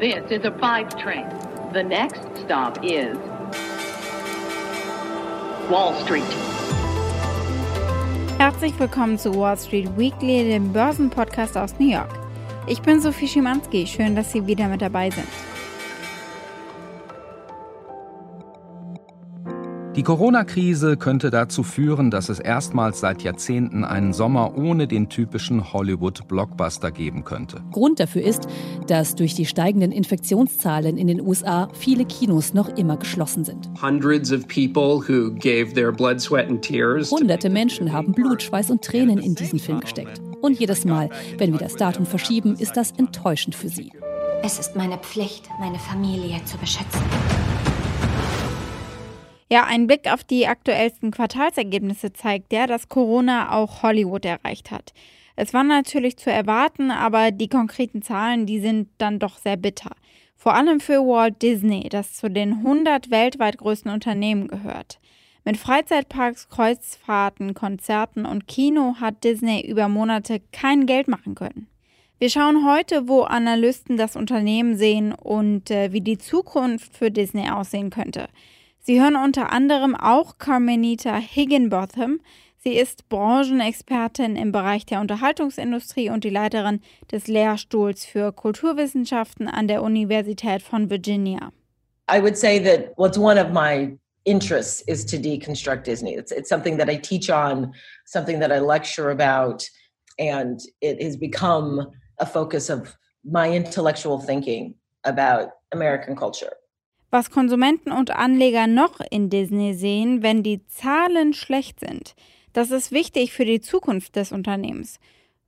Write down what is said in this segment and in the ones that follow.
This is a five train. The next stop is Wall Street. Herzlich willkommen zu Wall Street Weekly, dem Börsenpodcast aus New York. Ich bin Sophie Schimanski, schön, dass Sie wieder mit dabei sind. Die Corona-Krise könnte dazu führen, dass es erstmals seit Jahrzehnten einen Sommer ohne den typischen Hollywood-Blockbuster geben könnte. Grund dafür ist, dass durch die steigenden Infektionszahlen in den USA viele Kinos noch immer geschlossen sind. Hunderte Menschen haben Blut, Schweiß und Tränen in diesen Film gesteckt. Und jedes Mal, wenn wir das Datum verschieben, ist das enttäuschend für sie. Es ist meine Pflicht, meine Familie zu beschützen. Ja, ein Blick auf die aktuellsten Quartalsergebnisse zeigt ja, dass Corona auch Hollywood erreicht hat. Es war natürlich zu erwarten, aber die konkreten Zahlen, die sind dann doch sehr bitter. Vor allem für Walt Disney, das zu den 100 weltweit größten Unternehmen gehört. Mit Freizeitparks, Kreuzfahrten, Konzerten und Kino hat Disney über Monate kein Geld machen können. Wir schauen heute, wo Analysten das Unternehmen sehen und äh, wie die Zukunft für Disney aussehen könnte. Sie hören unter anderem auch Carmenita Higginbotham. Sie ist Branchenexpertin im Bereich der Unterhaltungsindustrie und die Leiterin des Lehrstuhls für Kulturwissenschaften an der Universität von Virginia. I would say that what's one of my interests is to deconstruct Disney. It's, it's something that I teach on, something that I lecture about, and it has become a focus of my intellectual thinking about American culture. Was Konsumenten und Anleger noch in Disney sehen, wenn die Zahlen schlecht sind, das ist wichtig für die Zukunft des Unternehmens.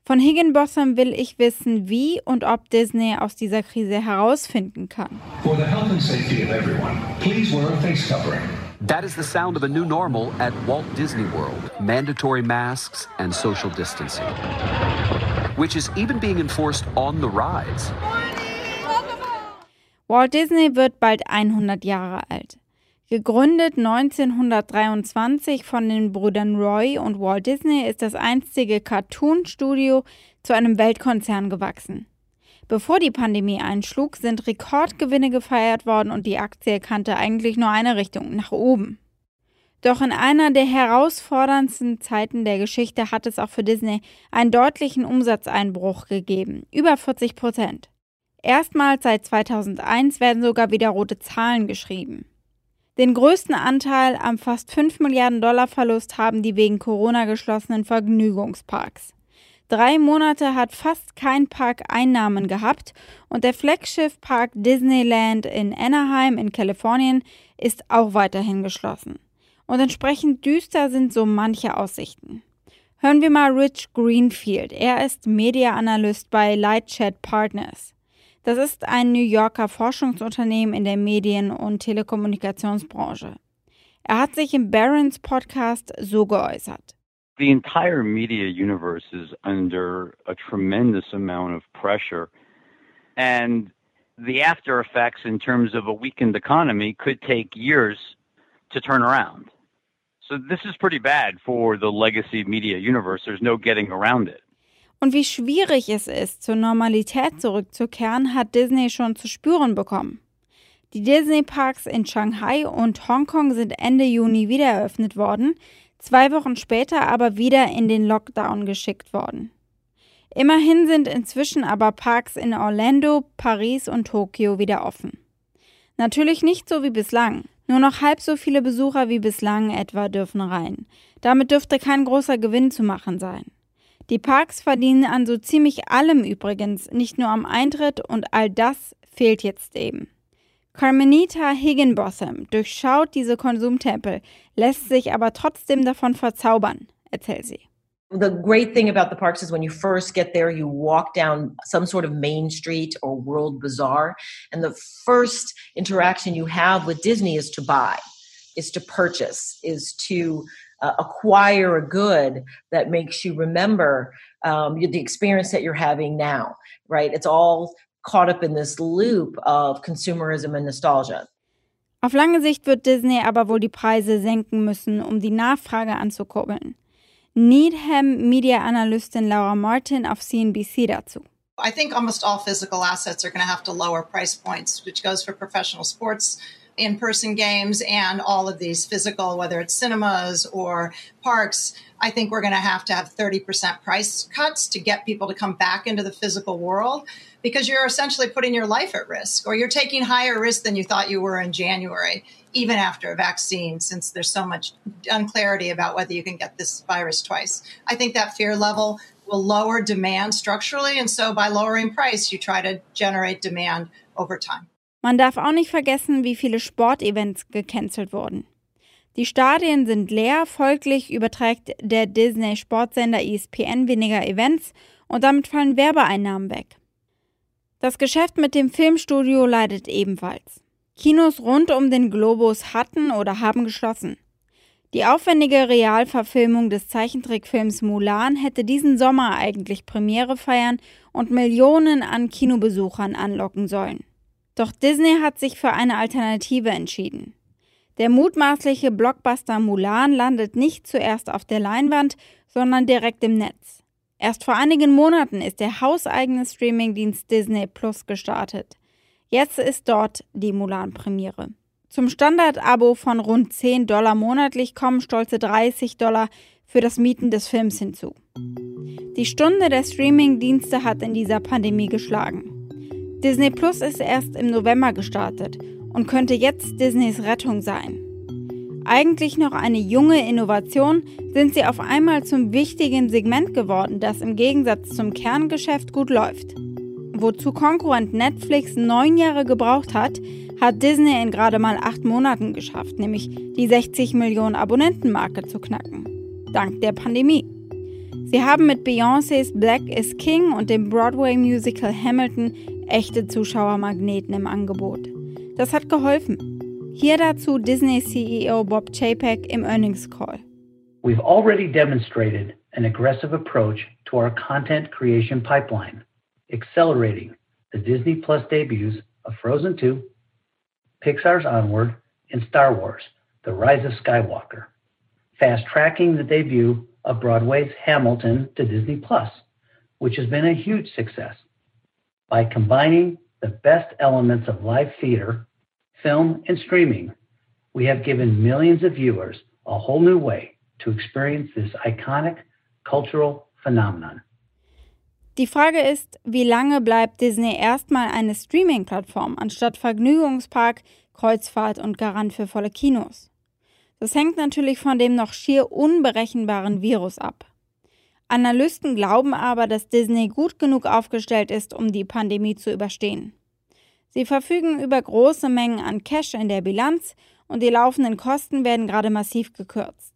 Von Higginbotham will ich wissen, wie und ob Disney aus dieser Krise herausfinden kann. For the health and safety of everyone, please wear a face covering. That is the sound of a new normal at Walt Disney World. Mandatory masks and social distancing. Which is even being enforced on the rides. Walt Disney wird bald 100 Jahre alt. Gegründet 1923 von den Brüdern Roy und Walt Disney ist das einstige Cartoon-Studio zu einem Weltkonzern gewachsen. Bevor die Pandemie einschlug, sind Rekordgewinne gefeiert worden und die Aktie kannte eigentlich nur eine Richtung, nach oben. Doch in einer der herausforderndsten Zeiten der Geschichte hat es auch für Disney einen deutlichen Umsatzeinbruch gegeben, über 40 Prozent. Erstmals seit 2001 werden sogar wieder rote Zahlen geschrieben. Den größten Anteil am fast 5 Milliarden Dollar Verlust haben die wegen Corona geschlossenen Vergnügungsparks. Drei Monate hat fast kein Park Einnahmen gehabt und der Flaggschiff-Park Disneyland in Anaheim in Kalifornien ist auch weiterhin geschlossen. Und entsprechend düster sind so manche Aussichten. Hören wir mal Rich Greenfield. Er ist Media-Analyst bei Lightchat Partners. Das ist ein New Yorker Forschungsunternehmen in der Medien- und Telekommunikationsbranche. Er hat sich im Barron's Podcast so geäußert. The entire media universe is under a tremendous amount of pressure and the after effects in terms of a weakened economy could take years to turn around. So this is pretty bad for the legacy media universe. There's no getting around it. Und wie schwierig es ist, zur Normalität zurückzukehren, hat Disney schon zu spüren bekommen. Die Disney-Parks in Shanghai und Hongkong sind Ende Juni wieder eröffnet worden, zwei Wochen später aber wieder in den Lockdown geschickt worden. Immerhin sind inzwischen aber Parks in Orlando, Paris und Tokio wieder offen. Natürlich nicht so wie bislang. Nur noch halb so viele Besucher wie bislang etwa dürfen rein. Damit dürfte kein großer Gewinn zu machen sein. Die Parks verdienen an so ziemlich allem übrigens, nicht nur am Eintritt und all das fehlt jetzt eben. Carmenita Higginbotham durchschaut diese Konsumtempel, lässt sich aber trotzdem davon verzaubern, erzählt sie. The great thing about the parks is when you first get there, you walk down some sort of main street or world bazaar, and the first interaction you have with Disney is to buy, is to purchase, is to uh, acquire a good that makes you remember um, the experience that you're having now, right? It's all caught up in this loop of consumerism and nostalgia. Auf lange Sicht wird Disney aber wohl die Preise senken müssen, um die Nachfrage anzukurbeln. Needham Media Analystin Laura Martin auf CNBC dazu. I think almost all physical assets are going to have to lower price points, which goes for professional sports, in person games, and all of these physical, whether it's cinemas or parks. I think we're going to have to have 30% price cuts to get people to come back into the physical world because you're essentially putting your life at risk or you're taking higher risk than you thought you were in January, even after a vaccine, since there's so much unclarity about whether you can get this virus twice. I think that fear level will lower demand structurally. And so by lowering price, you try to generate demand over time. Man darf auch nicht vergessen, wie viele Sportevents gecancelt wurden. Die Stadien sind leer, folglich überträgt der Disney-Sportsender ESPN weniger Events und damit fallen Werbeeinnahmen weg. Das Geschäft mit dem Filmstudio leidet ebenfalls. Kinos rund um den Globus hatten oder haben geschlossen. Die aufwendige Realverfilmung des Zeichentrickfilms Mulan hätte diesen Sommer eigentlich Premiere feiern und Millionen an Kinobesuchern anlocken sollen. Doch Disney hat sich für eine Alternative entschieden. Der mutmaßliche Blockbuster Mulan landet nicht zuerst auf der Leinwand, sondern direkt im Netz. Erst vor einigen Monaten ist der hauseigene Streamingdienst Disney Plus gestartet. Jetzt ist dort die Mulan-Premiere. Zum Standard-Abo von rund 10 Dollar monatlich kommen stolze 30 Dollar für das Mieten des Films hinzu. Die Stunde der Streamingdienste hat in dieser Pandemie geschlagen. Disney Plus ist erst im November gestartet und könnte jetzt Disneys Rettung sein. Eigentlich noch eine junge Innovation, sind sie auf einmal zum wichtigen Segment geworden, das im Gegensatz zum Kerngeschäft gut läuft. Wozu Konkurrent Netflix neun Jahre gebraucht hat, hat Disney in gerade mal acht Monaten geschafft, nämlich die 60 Millionen Abonnentenmarke zu knacken. Dank der Pandemie. Sie haben mit Beyoncés Black is King und dem Broadway-Musical Hamilton echte Zuschauermagneten im Angebot. Das hat geholfen. Hier dazu Disney CEO Bob Chapek im Earnings Call. We've already demonstrated an aggressive approach to our content creation pipeline, accelerating the Disney Plus debuts of Frozen 2, Pixar's Onward, and Star Wars: The Rise of Skywalker, fast tracking the debut of Broadway's Hamilton to Disney Plus, which has been a huge success. By combining the best elements of live theater, film, and streaming, we have given millions of viewers a whole new way to experience this iconic cultural phenomenon. Die Frage ist, wie lange bleibt Disney erstmal eine Streaming-Plattform anstatt Vergnügungspark, Kreuzfahrt und Garant für volle Kinos? Das hängt natürlich von dem noch schier unberechenbaren Virus ab. Analysten glauben aber, dass Disney gut genug aufgestellt ist, um die Pandemie zu überstehen. Sie verfügen über große Mengen an Cash in der Bilanz und die laufenden Kosten werden gerade massiv gekürzt.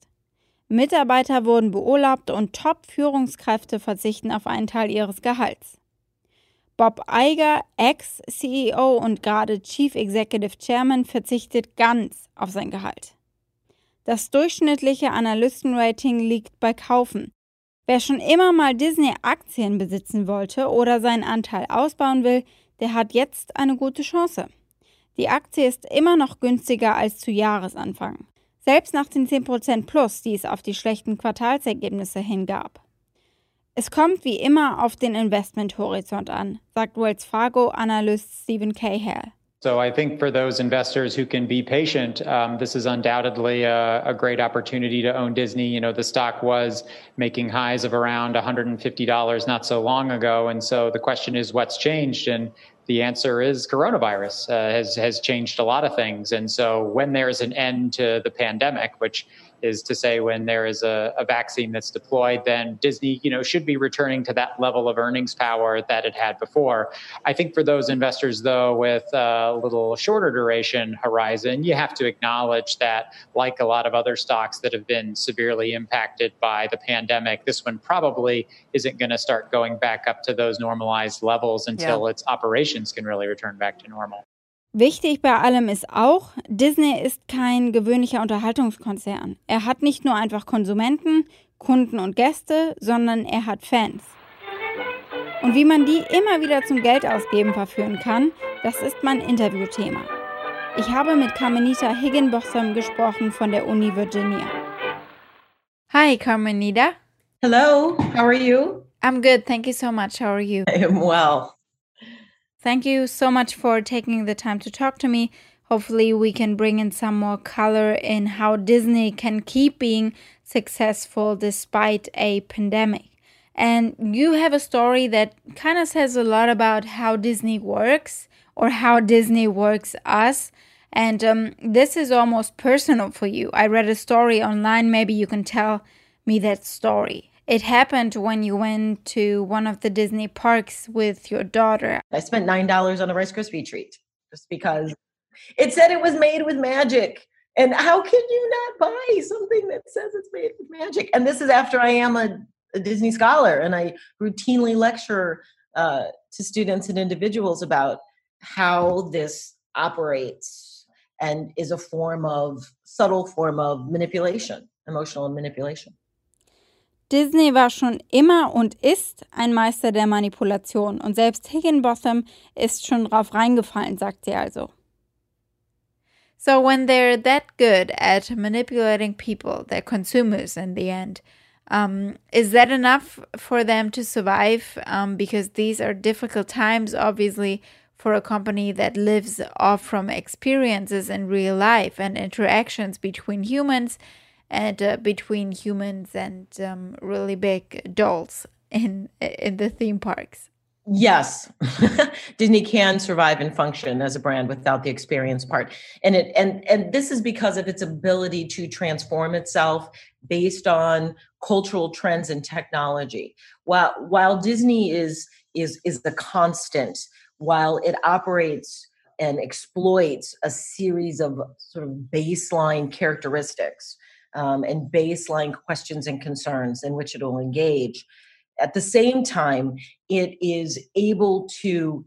Mitarbeiter wurden beurlaubt und Top-Führungskräfte verzichten auf einen Teil ihres Gehalts. Bob Iger, Ex-CEO und gerade Chief Executive Chairman, verzichtet ganz auf sein Gehalt. Das durchschnittliche Analystenrating liegt bei Kaufen. Wer schon immer mal Disney-Aktien besitzen wollte oder seinen Anteil ausbauen will, der hat jetzt eine gute Chance. Die Aktie ist immer noch günstiger als zu Jahresanfang, selbst nach den 10% Plus, die es auf die schlechten Quartalsergebnisse hingab. Es kommt wie immer auf den Investmenthorizont an, sagt Wells Fargo-Analyst Stephen Cahill. So I think for those investors who can be patient, um, this is undoubtedly a, a, great opportunity to own Disney. You know, the stock was making highs of around $150 not so long ago, and so the question is, what's changed? And the answer is coronavirus uh, has has changed a lot of things. And so when there's an end to the pandemic, which is to say when there is a, a, vaccine that's deployed, then Disney, you know, should be returning to that level of earnings power that it had before. I think for those investors, though, with a little shorter duration horizon, you have to acknowledge that, like a lot of other stocks that have been severely impacted by the pandemic, this one probably isn't going to start going back up to those normalized levels until yeah. its operations can really return back to normal. Wichtig bei allem ist auch, Disney ist kein gewöhnlicher Unterhaltungskonzern. Er hat nicht nur einfach Konsumenten, Kunden und Gäste, sondern er hat Fans. Und wie man die immer wieder zum Geldausgeben verführen kann, das ist mein Interviewthema. Ich habe mit Carmenita Higginbotham gesprochen von der Uni Virginia. Hi, Carmenita. Hello, how are you? I'm good. Thank you so much. How are you? I am well. Thank you so much for taking the time to talk to me. Hopefully, we can bring in some more color in how Disney can keep being successful despite a pandemic. And you have a story that kind of says a lot about how Disney works or how Disney works us. And um, this is almost personal for you. I read a story online. Maybe you can tell me that story. It happened when you went to one of the Disney parks with your daughter. I spent $9 on a Rice Krispie treat just because it said it was made with magic. And how can you not buy something that says it's made with magic? And this is after I am a, a Disney scholar and I routinely lecture uh, to students and individuals about how this operates and is a form of subtle form of manipulation, emotional manipulation. Disney war schon immer und ist ein Meister der Manipulation und selbst Higginbotham ist schon drauf reingefallen, sagt sie also. So when they're that good at manipulating people, their consumers in the end, um, is that enough for them to survive? Um, because these are difficult times, obviously, for a company that lives off from experiences in real life and interactions between humans and uh, between humans and um, really big dolls in in the theme parks. Yes, Disney can survive and function as a brand without the experience part, and it and and this is because of its ability to transform itself based on cultural trends and technology. While while Disney is is is the constant, while it operates and exploits a series of sort of baseline characteristics um, and baseline questions and concerns in which it will engage. At the same time, it is able to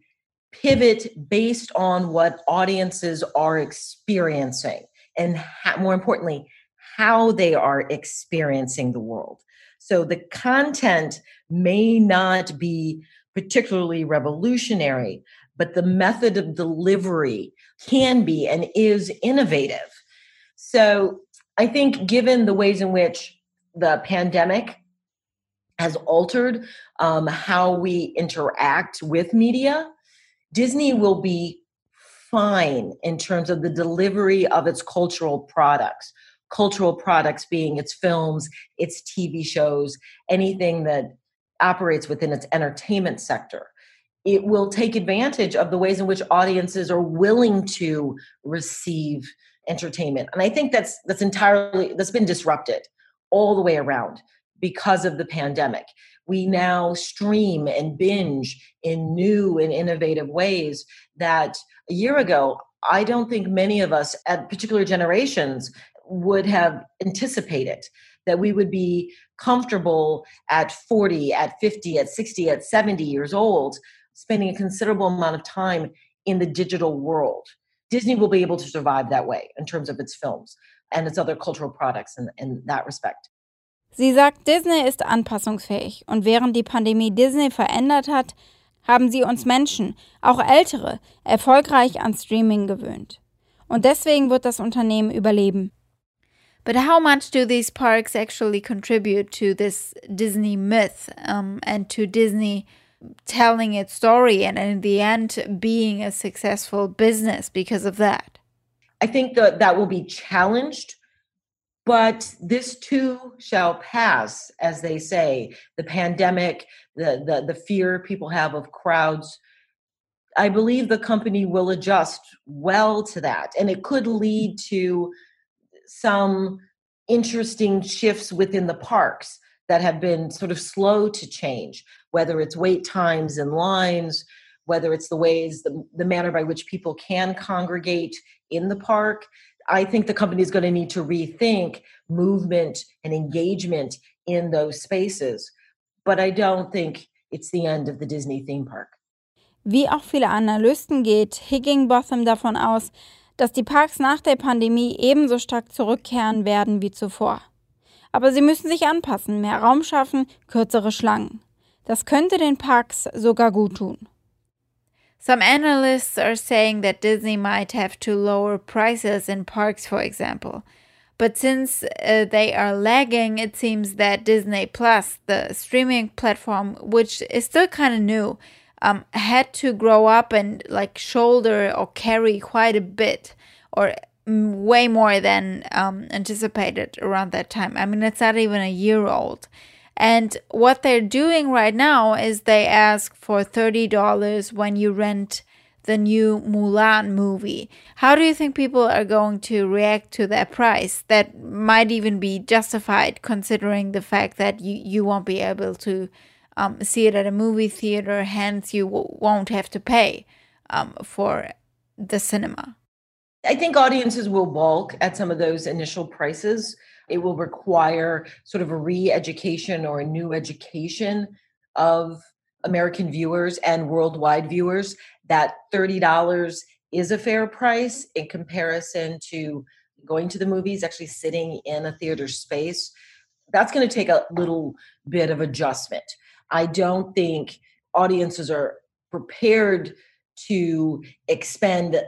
pivot based on what audiences are experiencing and more importantly, how they are experiencing the world. So the content may not be particularly revolutionary, but the method of delivery can be and is innovative. So I think, given the ways in which the pandemic has altered um, how we interact with media, Disney will be fine in terms of the delivery of its cultural products. Cultural products being its films, its TV shows, anything that operates within its entertainment sector. It will take advantage of the ways in which audiences are willing to receive entertainment. And I think that's that's entirely that's been disrupted all the way around because of the pandemic. We now stream and binge in new and innovative ways that a year ago I don't think many of us at particular generations would have anticipated that we would be comfortable at 40, at 50, at 60, at 70 years old, spending a considerable amount of time in the digital world. Disney will be able to survive that way in terms of its films and its other cultural products in, in that respect. Sie sagt, Disney ist anpassungsfähig und während die Pandemie Disney verändert hat, haben sie uns Menschen, auch ältere, erfolgreich an Streaming gewöhnt. Und deswegen wird das Unternehmen überleben. But how much do these parks actually contribute to this Disney myth um, and to Disney telling its story and in the end being a successful business because of that? I think that that will be challenged, but this too shall pass, as they say. The pandemic, the, the, the fear people have of crowds. I believe the company will adjust well to that, and it could lead to some interesting shifts within the parks that have been sort of slow to change, whether it's wait times and lines, whether it's the ways, the, the manner by which people can congregate in the park. I think the company is going to need to rethink movement and engagement in those spaces. But I don't think it's the end of the Disney theme park. Wie auch viele Analysten geht Higginbotham davon aus, dass die Parks nach der Pandemie ebenso stark zurückkehren werden wie zuvor. Aber sie müssen sich anpassen, mehr Raum schaffen, kürzere Schlangen. Das könnte den Parks sogar gut tun. Some analysts are saying that Disney might have to lower prices in parks, for example. But since uh, they are lagging, it seems that Disney Plus, the streaming platform, which is still kind of new, um, had to grow up and like shoulder or carry quite a bit or way more than um, anticipated around that time. I mean, it's not even a year old. And what they're doing right now is they ask for $30 when you rent the new Mulan movie. How do you think people are going to react to that price? That might even be justified considering the fact that you, you won't be able to um, see it at a movie theater, hence, you won't have to pay um, for the cinema. I think audiences will balk at some of those initial prices. It will require sort of a re education or a new education of American viewers and worldwide viewers that $30 is a fair price in comparison to going to the movies, actually sitting in a theater space. That's going to take a little bit of adjustment. I don't think audiences are prepared to expend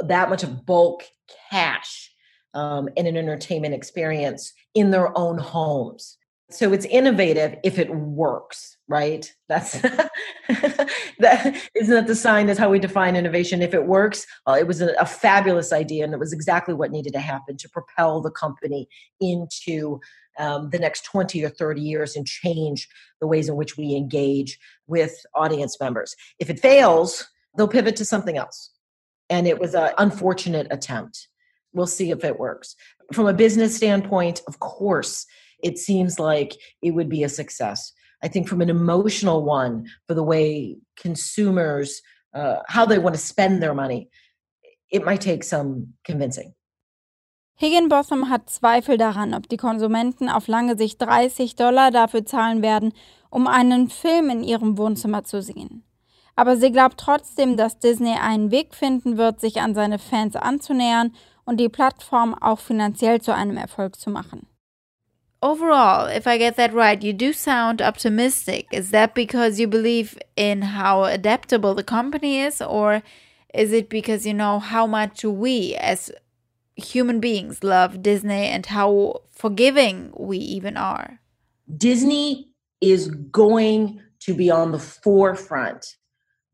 that much of bulk cash um, in an entertainment experience in their own homes. So it's innovative if it works, right? That's that isn't that the sign that's how we define innovation. If it works, uh, it was a, a, fabulous idea, and it was exactly what needed to happen to propel the company into um, the next 20 or 30 years and change the ways in which we engage with audience members. If it fails, they'll pivot to something else. And it was an unfortunate attempt. We'll see if it works. From a business standpoint, of course, it seems like it would be a success. I think from an emotional one, for the way consumers, uh, how they want to spend their money, it might take some convincing. Higginbotham hat Zweifel daran, ob die Konsumenten auf lange Sicht 30 Dollar dafür zahlen werden, um einen Film in ihrem Wohnzimmer zu sehen. Aber sie glaubt trotzdem, dass Disney einen Weg finden wird, sich an seine Fans anzunähern und die Plattform auch finanziell zu einem Erfolg zu machen. Overall, if I get that right, you do sound optimistic. Is that because you believe in how adaptable the company is, or is it because you know how much we as human beings love Disney and how forgiving we even are? Disney is going to be on the forefront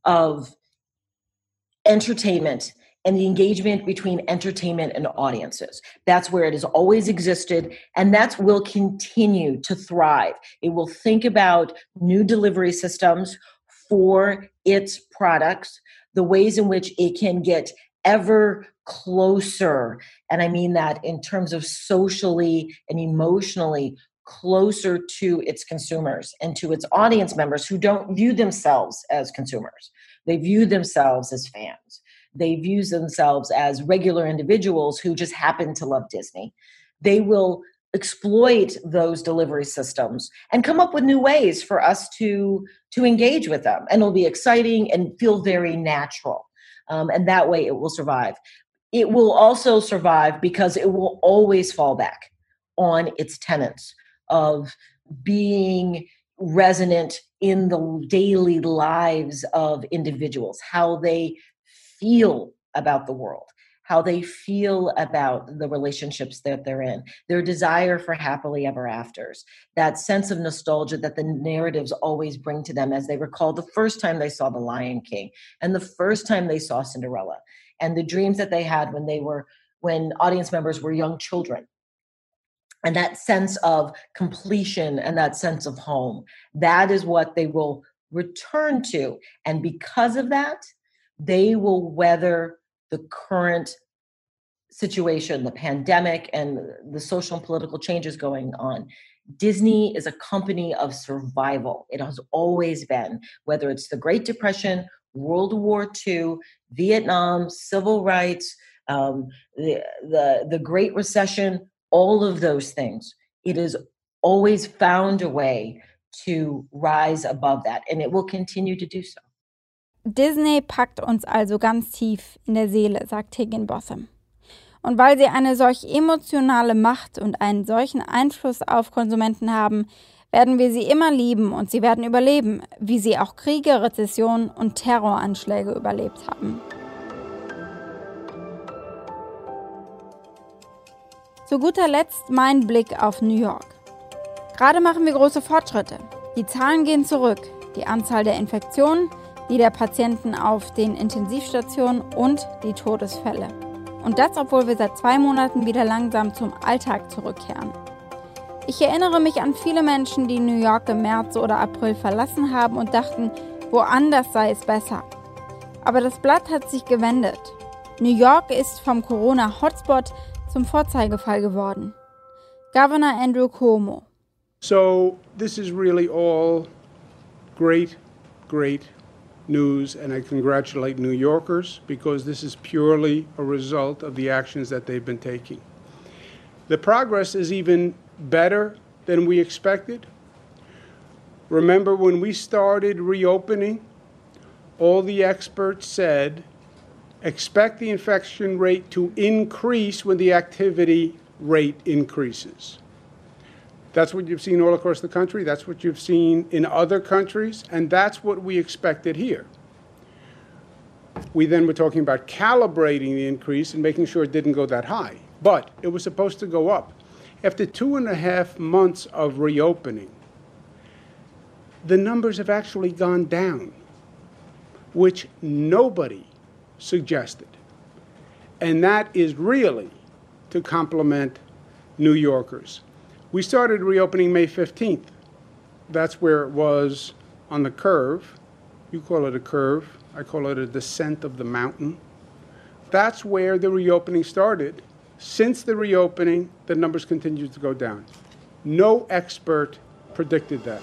of entertainment and the engagement between entertainment and audiences. That's where it has always existed, and that will continue to thrive. It will think about new delivery systems for its products, the ways in which it can get ever closer. And I mean that in terms of socially and emotionally closer to its consumers and to its audience members who don't view themselves as consumers. They view themselves as fans. They view themselves as regular individuals who just happen to love Disney. They will exploit those delivery systems and come up with new ways for us to to engage with them and it'll be exciting and feel very natural um, and that way it will survive it will also survive because it will always fall back on its tenants of being resonant in the daily lives of individuals, how they feel about the world, how they feel about the relationships that they're in, their desire for happily ever afters, that sense of nostalgia that the narratives always bring to them as they recall the first time they saw The Lion King and the first time they saw Cinderella and the dreams that they had when they were when audience members were young children and that sense of completion and that sense of home. That is what they will return to and because of that they will weather the current situation the pandemic and the social and political changes going on. Disney is a company of survival. It has always been whether it's the great depression world war ii vietnam civil rights um, the, the, the great recession all of those things, it has always found a way to rise above that and it will continue to do so. Disney packt uns also ganz tief in der Seele, sagt Higginbotham. Und weil sie eine solch emotionale Macht und einen solchen Einfluss auf Konsumenten haben, werden wir sie immer lieben und sie werden überleben, wie sie auch Kriege, Rezessionen und Terroranschläge überlebt haben. Zu guter Letzt mein Blick auf New York. Gerade machen wir große Fortschritte. Die Zahlen gehen zurück. Die Anzahl der Infektionen, die der Patienten auf den Intensivstationen und die Todesfälle. Und das, obwohl wir seit zwei Monaten wieder langsam zum Alltag zurückkehren. Ich erinnere mich an viele Menschen, die New York im März oder April verlassen haben und dachten, woanders sei es besser. Aber das Blatt hat sich gewendet. New York ist vom Corona-Hotspot zum Vorzeigefall geworden. Governor Andrew Cuomo. So, this is really all great, great news, and I congratulate New Yorkers because this is purely a result of the actions that they've been taking. The progress is even better than we expected. Remember when we started reopening, all the experts said expect the infection rate to increase when the activity rate increases. That's what you've seen all across the country. That's what you've seen in other countries. And that's what we expected here. We then were talking about calibrating the increase and making sure it didn't go that high. But it was supposed to go up. After two and a half months of reopening, the numbers have actually gone down, which nobody suggested. And that is really to compliment New Yorkers. We started reopening May 15th. That's where it was on the curve. You call it a curve, I call it a descent of the mountain. That's where the reopening started. Since the reopening, the numbers continue to go down. No expert predicted that.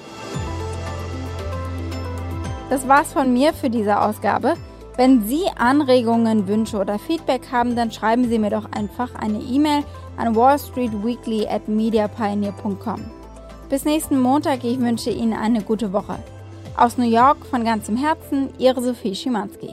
Das war's von mir für diese Ausgabe. Wenn Sie Anregungen, Wünsche oder Feedback haben, dann schreiben Sie mir doch einfach eine E-Mail an wallstreetweekly at mediapioneer.com. Bis nächsten Montag, ich wünsche Ihnen eine gute Woche. Aus New York von ganzem Herzen, Ihre Sophie Schimanski.